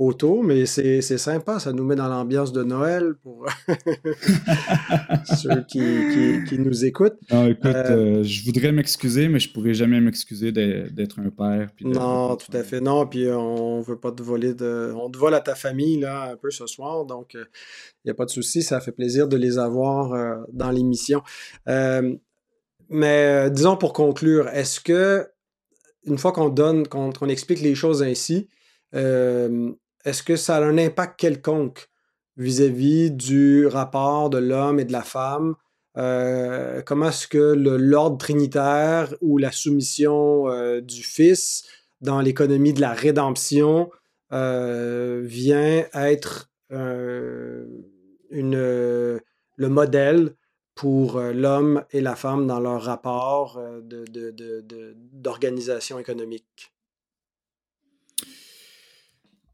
auto, mais c'est sympa, ça nous met dans l'ambiance de Noël pour (laughs) ceux qui, qui, nous écoutent. Non, écoute, euh, euh, je voudrais m'excuser, mais je pourrais jamais m'excuser d'être un père. non, tout à fait, non, puis on veut pas te voler de... On te vole à ta famille, là, un peu ce soir, donc il euh, n'y a pas de souci, ça fait plaisir de les avoir dans l'émission. mais disons pour conclure, est-ce que, une fois qu'on donne, qu'on explique les choses ainsi, est-ce que ça a un impact quelconque vis-à-vis du rapport de l'homme et de la femme? Euh, comment est-ce que l'ordre trinitaire ou la soumission euh, du Fils dans l'économie de la rédemption euh, vient être le modèle pour l'homme et la femme dans leur rapport d'organisation économique?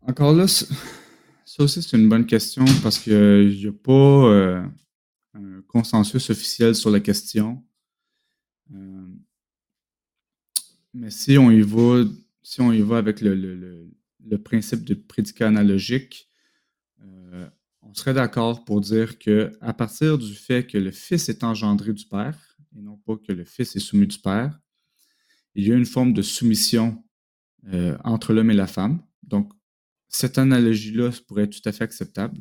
Encore là, ça aussi, c'est une bonne question parce qu'il n'y a pas euh, un consensus officiel sur la question. Euh, mais si on y va, si on y va avec le, principe de prédicat analogique, euh, on serait d'accord pour dire que à partir du fait que le Fils est engendré du Père, et non pas que le Fils est soumis du Père, il y a une forme de soumission entre l'homme et la femme. Donc, cette analogie-là pourrait être tout à fait acceptable.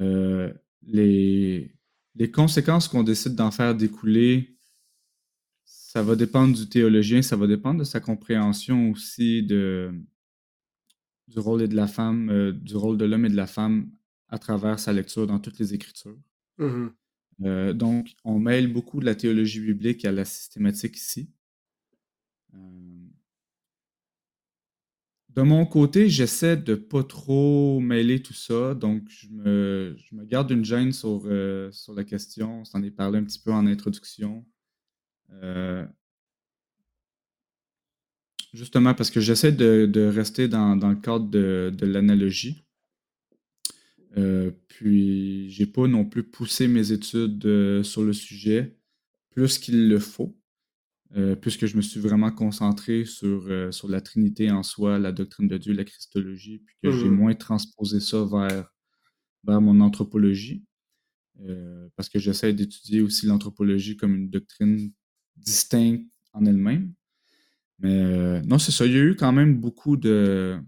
Euh, les, les, conséquences qu'on décide d'en faire découler, ça va dépendre du théologien, ça va dépendre de sa compréhension aussi de, du rôle de la femme, euh, du rôle de l'homme et de la femme à travers sa lecture dans toutes les Écritures. Mm-hmm. Euh, donc, on mêle beaucoup de la théologie biblique à la systématique ici. De mon côté, j'essaie de pas trop mêler tout ça, donc je me, garde une gêne sur, euh, sur la question. On s'en est parlé un petit peu en introduction. Euh, justement parce que j'essaie de, rester dans, le cadre de, l'analogie. Euh, puis, j'ai pas non plus poussé mes études euh, sur le sujet plus qu'il le faut. Euh, puisque je me suis vraiment concentré sur, euh, sur la Trinité en soi, la doctrine de Dieu, la Christologie, puis que j'ai mmh moins transposé ça vers, vers mon anthropologie, euh, parce que j'essaie d'étudier aussi l'anthropologie comme une doctrine distincte en elle-même. Mais non, c'est ça. Il y a eu quand même beaucoup de,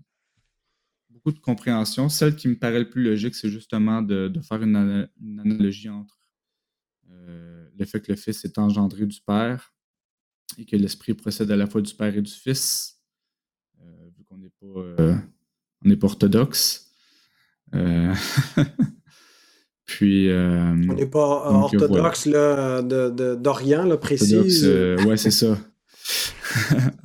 beaucoup de compréhension. Celle qui me paraît le plus logique, c'est justement de, faire une, une analogie entre le fait que le Fils est engendré du Père et que l'Esprit procède à la fois du Père et du Fils, euh, vu qu'on n'est pas, euh, on pas orthodoxe. Euh, (laughs) puis. on n'est pas orthodoxe d'Orient, là, précis. ouais, c'est ça.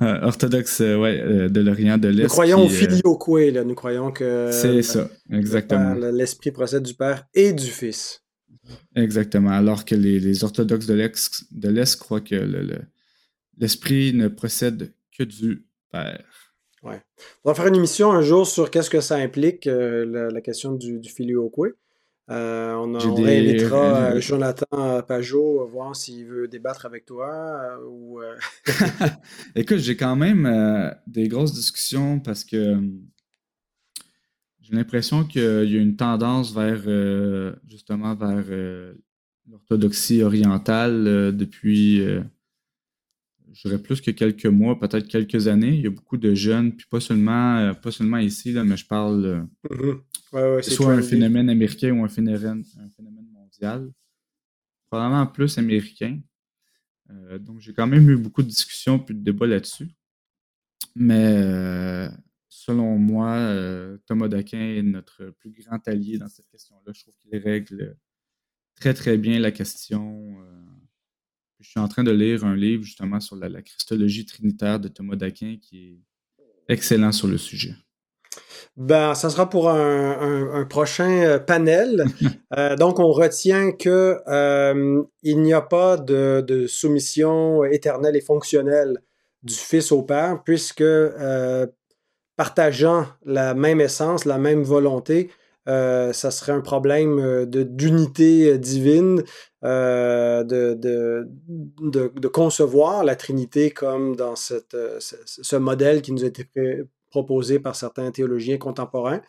(laughs) orthodoxe, ouais, de l'Orient, de l'Est. Nous croyons au filioque, là. Nous croyons que. C'est ça, exactement. L'Esprit procède du Père et du Fils. Exactement. Alors que les, orthodoxes de l'Est croient que l'esprit ne procède que du Père. Ouais. On va faire une émission un jour sur qu'est-ce que ça implique, euh, la, question du, du filioque. Euh, on, on réinvitera euh, Jonathan Pajot, voir s'il veut débattre avec toi. ou, (laughs) (laughs) Écoute, j'ai quand même des grosses discussions parce que j'ai l'impression qu'il y a une tendance vers justement vers l'orthodoxie orientale depuis je dirais plus que quelques mois, peut-être quelques années. Il y a beaucoup de jeunes, puis pas seulement, euh, pas seulement ici, là, mais je parle euh, mm-hmm. soit un phénomène américain ou un phénomène, un phénomène mondial. Probablement plus américain. Euh, donc j'ai quand même eu beaucoup de discussions puis de débats là-dessus. Mais selon moi, Thomas Daquin est notre plus grand allié dans cette question-là. Je trouve qu'il règle très très bien la question je suis en train de lire un livre justement sur la, christologie trinitaire de Thomas d'Aquin qui est excellent sur le sujet. Ben, ça sera pour un, prochain euh, panel. (laughs) Euh, donc, on retient que euh, il n'y a pas de, soumission éternelle et fonctionnelle du Fils au Père, puisque partageant la même essence, la même volonté, ça serait un problème d'unité divine euh, de, de, de, concevoir la Trinité comme dans cette, euh, ce, modèle qui nous a été proposé par certains théologiens contemporains.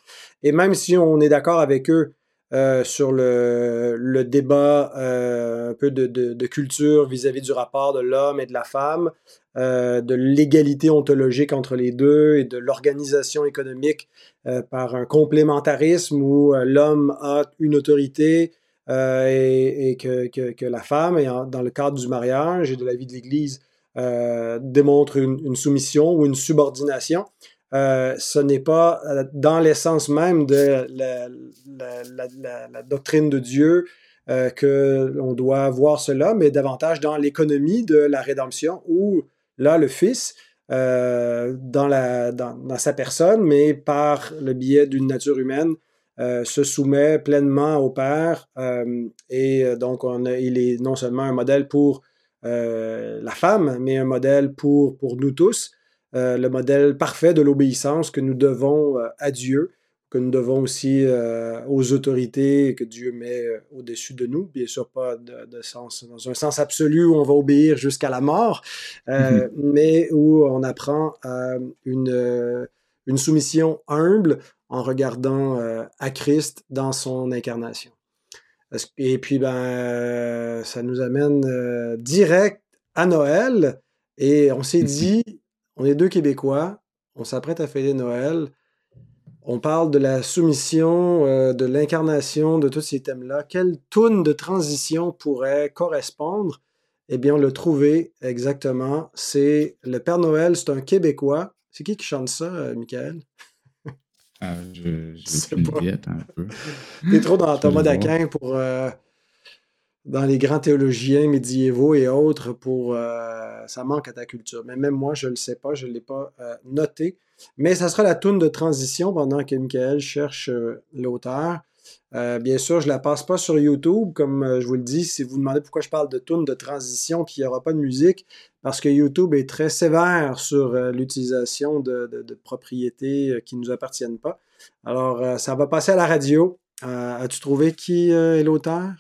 Et même si on est d'accord avec eux euh, sur le, le débat un peu de, de culture vis-à-vis du rapport de l'homme et de la femme, de l'égalité ontologique entre les deux et de l'organisation économique par un complémentarisme où l'homme a une autorité, euh, et, que, la femme, dans le cadre du mariage et de la vie de l'Église, euh, démontre une, soumission ou une subordination. Euh, ce n'est pas dans l'essence même de la, doctrine de Dieu que l'on doit voir cela, mais davantage dans l'économie de la rédemption, où là, le Fils, dans, la, dans, sa personne, mais par le biais d'une nature humaine, euh, se soumet pleinement au Père euh, et euh, donc on il est non seulement un modèle pour la femme, mais un modèle pour, pour nous tous, le modèle parfait de l'obéissance que nous devons à Dieu, que nous devons aussi aux autorités que Dieu met au-dessus de nous, bien sûr pas de, sens, dans un sens absolu où on va obéir jusqu'à la mort, mm-hmm. mais où on apprend une, une soumission humble en regardant euh, à Christ dans son incarnation. Et puis, ben, euh, ça nous amène euh, direct à Noël. Et on s'est dit, on est deux Québécois, on s'apprête à fêter Noël. On parle de la soumission, de l'incarnation, de tous ces thèmes-là. Quelle toune de transition pourrait correspondre? Eh bien, on l'a trouvé exactement. C'est le Père Noël, c'est un Québécois. C'est qui qui chante ça, Michael? Ah, je, je (laughs) diète un peu. T'es trop dans Thomas d'Aquin pour. Euh, dans les grands théologiens médiévaux et autres, pour. Euh, ça manque à ta culture. Mais même moi, je ne le sais pas, je ne l'ai pas euh, noté. Mais ça sera la toune de transition pendant que Michael cherche l'auteur. Euh, bien sûr, je ne la passe pas sur YouTube, comme euh, je vous le dis. Si vous demandez pourquoi je parle de tune de transition puis il n'y aura pas de musique, parce que YouTube est très sévère sur euh, l'utilisation de, propriétés qui ne nous appartiennent pas. Alors, ça va passer à la radio. As-tu trouvé qui est l'auteur?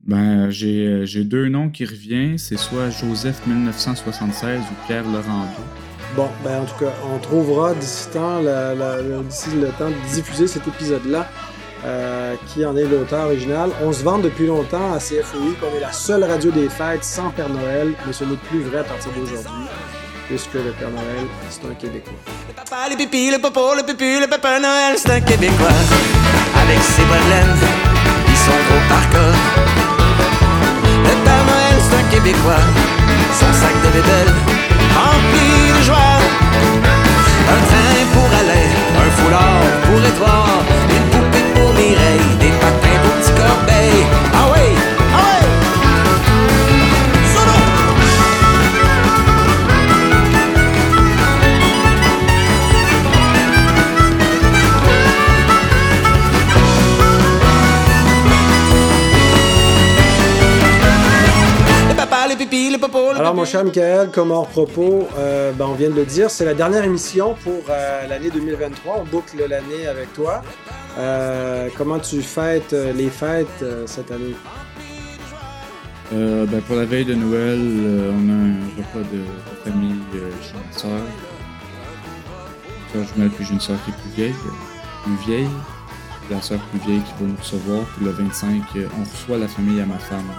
Ben, j'ai deux noms qui reviennent. C'est soit Joseph 1976 ou Pierre Laurando. Bon, ben en tout cas, on trouvera d'ici le temps de diffuser cet épisode-là euh, qui en est l'auteur original. On se vend depuis longtemps à CFOI qu'on est la seule radio des fêtes sans Père Noël, mais ce n'est plus vrai à partir d'aujourd'hui, puisque le Père Noël, c'est un Québécois. Le papa, le pipi, le popo, le pipi, le Papa Noël, c'est un Québécois. Avec ses problèmes, ils sont gros par. Le Père Noël, c'est un Québécois. Son sac de bébelle, rempli Un train pour aller, un foulard pour Édouard, mon cher Michael, comme hors propos, euh, ben, on vient de le dire, c'est la dernière émission pour euh, l'année 2023. On boucle l'année avec toi. Euh, comment tu fêtes les fêtes cette année? Ben, pour la veille de Noël, on a un repas de, famille chez ma soeur. Je puis j'ai une soeur qui est plus vieille, plus vieille. La soeur plus vieille qui va nous recevoir. Puis le 25, on reçoit la famille à ma femme.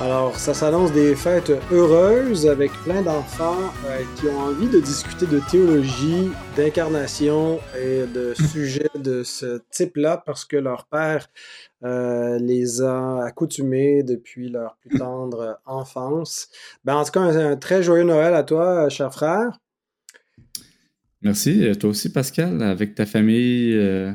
Alors, ça s'annonce des fêtes heureuses avec plein d'enfants euh, qui ont envie de discuter de théologie, d'incarnation et de sujets de ce type-là parce que leur père euh, les a accoutumés depuis leur plus tendre enfance. Ben, en tout cas, un, très joyeux Noël à toi, cher frère. Merci. Toi aussi, Pascal, avec ta famille. Euh,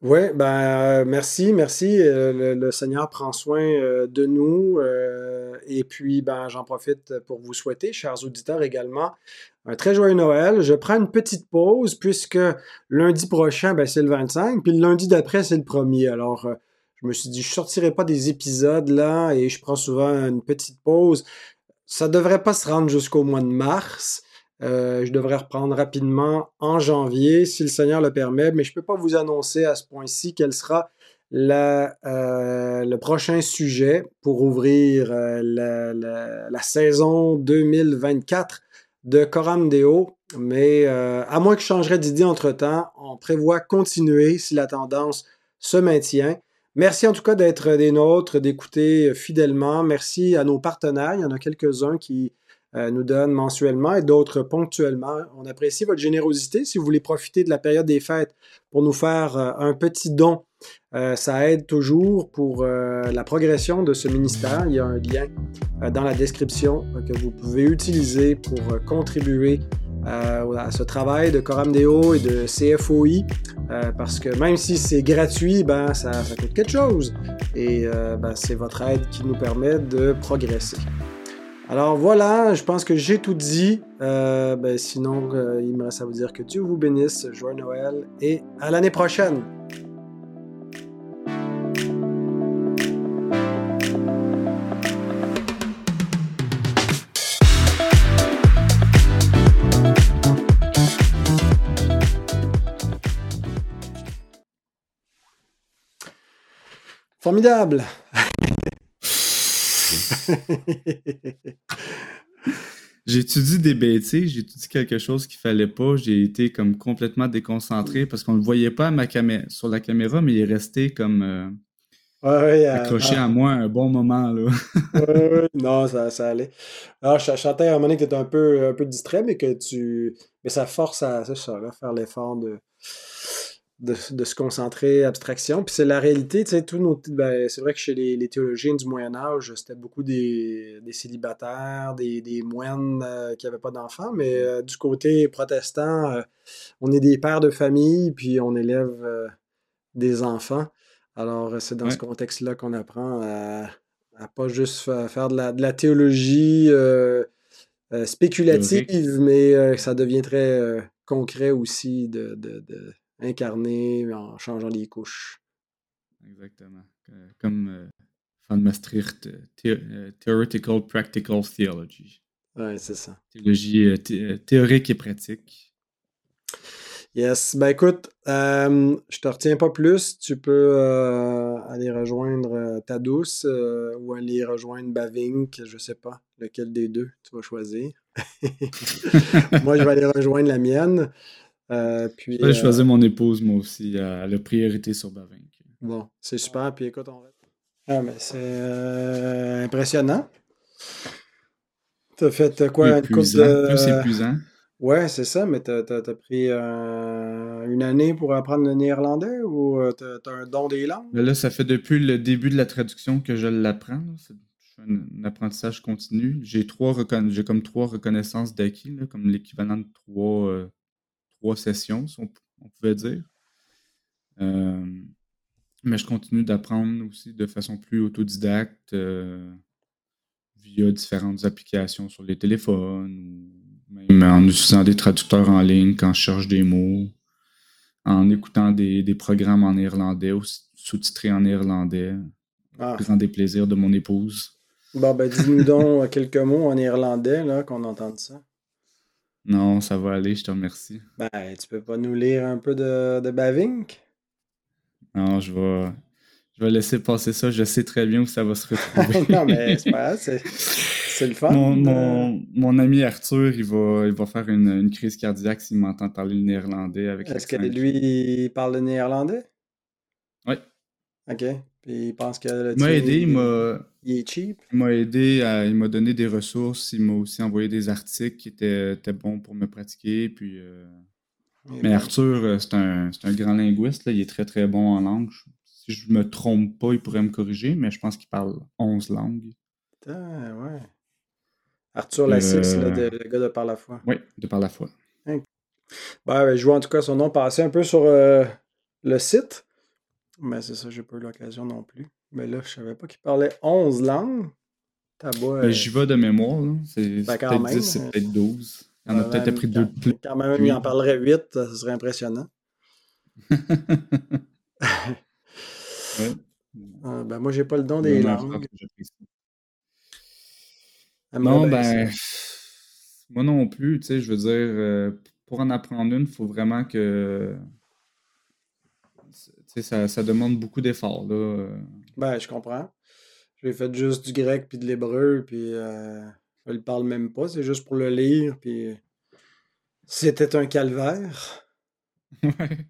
oui, ben euh, merci, merci. Euh, le, Seigneur prend soin euh, de nous. et puis, ben, j'en profite pour vous souhaiter, chers auditeurs également, un très joyeux Noël. Je prends une petite pause puisque lundi prochain, ben, c'est le 25, puis le lundi d'après, c'est le premier. Alors, je me suis dit, je ne sortirai pas des épisodes là et je prends souvent une petite pause. Ça ne devrait pas se rendre jusqu'au mois de mars. Euh, je devrais reprendre rapidement en janvier, si le Seigneur le permet, mais je ne peux pas vous annoncer à ce point-ci quel sera euh, le prochain sujet pour ouvrir euh, la, saison 2024 de Coram Deo. Mais à moins que je changerai d'idée entre-temps, on prévoit continuer si la tendance se maintient. Merci en tout cas d'être des nôtres, d'écouter fidèlement. Merci à nos partenaires. Il y en a quelques-uns qui nous donne mensuellement et d'autres ponctuellement. On apprécie votre générosité. Si vous voulez profiter de la période des fêtes pour nous faire euh, un petit don, euh, ça aide toujours pour la progression de ce ministère. Il y a un lien dans la description que vous pouvez utiliser pour contribuer à ce travail de Coram Deo et de CFOI, parce que même si c'est gratuit, ben, ça, coûte quelque chose. Et ben, c'est votre aide qui nous permet de progresser. Alors voilà, je pense que j'ai tout dit. Euh, ben, sinon, euh, il me reste à vous dire que Dieu vous bénisse, joyeux Noël et à l'année prochaine. Formidable. (laughs) j'ai étudié des bêtises, j'ai étudié quelque chose qu'il fallait pas, j'ai été comme complètement déconcentré parce qu'on le voyait pas ma sur la caméra, mais il est resté comme euh, accroché à moi un bon moment. Là. non, ça, ça allait. Alors, je, chantais à un moment donné que tu étais un peu, un peu distrait, mais que tu. Mais ça force à ça, faire l'effort de de, se concentrer, abstraction. Puis c'est la réalité, tu sais, tous nos. Ben, c'est vrai que chez les, théologiens du Moyen-Âge, c'était beaucoup des, célibataires, des, moines euh, qui n'avaient pas d'enfants, mais euh, du côté protestant, euh, on est des pères de famille, puis on élève des enfants. Alors, c'est dans ce contexte-là qu'on apprend à, à, pas juste faire de la, de la théologie spéculative, mais ça devient très concret aussi de incarné en changeant les couches. Exactement. Comme euh, Van Maastricht, euh, euh, Theoretical Practical Theology. Oui, c'est ça. Théologie théorique et pratique. Yes. Ben écoute, je te retiens pas plus. Tu peux aller rejoindre ta douce ou aller rejoindre Bavink, je sais pas lequel des deux tu vas choisir. (laughs) Moi, je vais aller rejoindre la mienne. Euh, puis, je vais choisir euh, mon épouse, moi aussi. Elle a priorité sur Bavink. Bon, c'est super. Puis écoute, on va. Ah, mais c'est euh, impressionnant. T'as fait quoi? Une coupe de... Plus épuisant. Ouais, c'est ça, mais t'as as, pris une année pour apprendre le néerlandais ou t'as as un don des langues? là, ça fait depuis le début de la traduction que je l'apprends. C'est un apprentissage continu. J'ai trois j'ai comme trois reconnaissances d'acquis, comme l'équivalent de trois trois sessions, si on, pouvait dire. Euh, mais je continue d'apprendre aussi de façon plus autodidacte euh, via différentes applications sur les téléphones ou même en utilisant des traducteurs en ligne quand je cherche des mots, en écoutant des, programmes en néerlandais ou sous-titrés en néerlandais, ah. faisant des plaisirs de mon épouse. Bon, ben, dis-nous donc quelques mots en irlandais, là, qu'on entende ça. Non, ça va aller, je te remercie. Ben, tu peux pas nous lire un peu de, de Bavink? Non, je vais, je vais laisser passer ça. Je sais très bien où ça va se (laughs) retrouver. non, mais c'est pas grave, c'est le fun. Mon, mon, mon, ami Arthur, il va, il va faire une, une crise cardiaque s'il m'entend parler le néerlandais avec Est-ce que lui, il parle le néerlandais? Oui. OK. Puis il pense que le Il m'a aidé, il m'a. Il est cheap. Il m'a aidé, à- il m'a donné des ressources, il m'a aussi envoyé des articles qui étaient, étaient bons pour me pratiquer. Puis, euh, Mais Arthur, euh, c'est un, c'est un grand linguiste, là, il est très très bon en langue. Si je me trompe pas, il pourrait me corriger, mais je pense qu'il parle 11 langues. Putain, ouais. Arthur Lassix, Euh, le gars de par la foi. Oui, de par la fois. Ouais, ben, je vois en tout cas son nom passer un peu sur euh, le site. Mais c'est ça, j'ai pas eu l'occasion non plus. Mais là, je savais pas qu'il parlait 11 langues. Ben, euh, J'y vais de mémoire, là. C'est Ben, peut-être même, 10, c'est euh, peut-être 12. Il y en a peut-être appris deux plus. Quand même, il en parlerait 8, ça serait impressionnant. (laughs) Ouais. Euh, ben, moi, j'ai pas le don des frère langues. Non, ben, moi non plus, tu sais, je veux dire, euh, pour en apprendre une, il faut vraiment que, ça, ça demande beaucoup d'efforts, là. euh. Ben, je comprends. J'ai fait juste du grec puis de l'hébreu, puis euh, je le parle même pas, c'est juste pour le lire, puis c'était un calvaire. (laughs) Ouais.